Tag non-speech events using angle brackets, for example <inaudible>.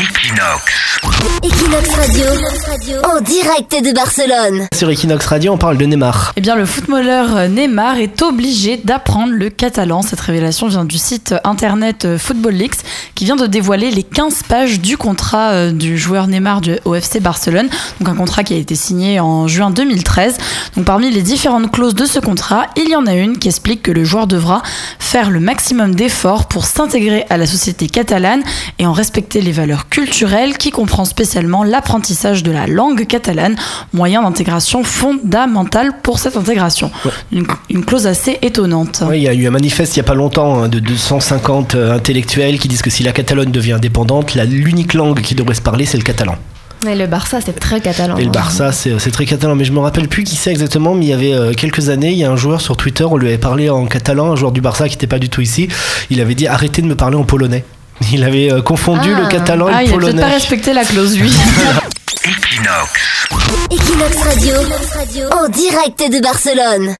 Equinox. Equinox Radio, en direct de Barcelone. Sur Equinox Radio, on parle de Neymar. Eh bien, le footballeur Neymar est obligé d'apprendre le catalan. Cette révélation vient du site internet Football Leaks, qui vient de dévoiler les 15 pages du contrat euh, du joueur Neymar du OFC Barcelone. Donc, un contrat qui a été signé en juin 2013. Donc, parmi les différentes clauses de ce contrat, il y en a une qui explique que le joueur devra faire le maximum d'efforts pour s'intégrer à la société catalane et en respecter les valeurs culturelles, qui comprend spécialement l'apprentissage de la langue catalane, moyen d'intégration fondamental pour cette intégration. Une, une clause assez étonnante. Oui, il y a eu un manifeste il n'y a pas longtemps hein, de 250 euh, intellectuels qui disent que si la Catalogne devient indépendante, la- l'unique langue qui devrait se parler, c'est le catalan. Et le Barça, c'est très catalan. Et le Barça, c'est c'est très catalan, mais je me rappelle plus qui c'est exactement, mais il y avait euh, quelques années, il y a un joueur sur Twitter, on lui avait parlé en catalan, un joueur du Barça qui n'était pas du tout ici, il avait dit arrêtez de me parler en polonais. <laughs> Il avait euh, confondu Ah. le catalan Ah, et il le a peut-être polonais. pas respecté la clause, lui. <laughs> Equinox. Equinox Radio, en direct de Barcelone.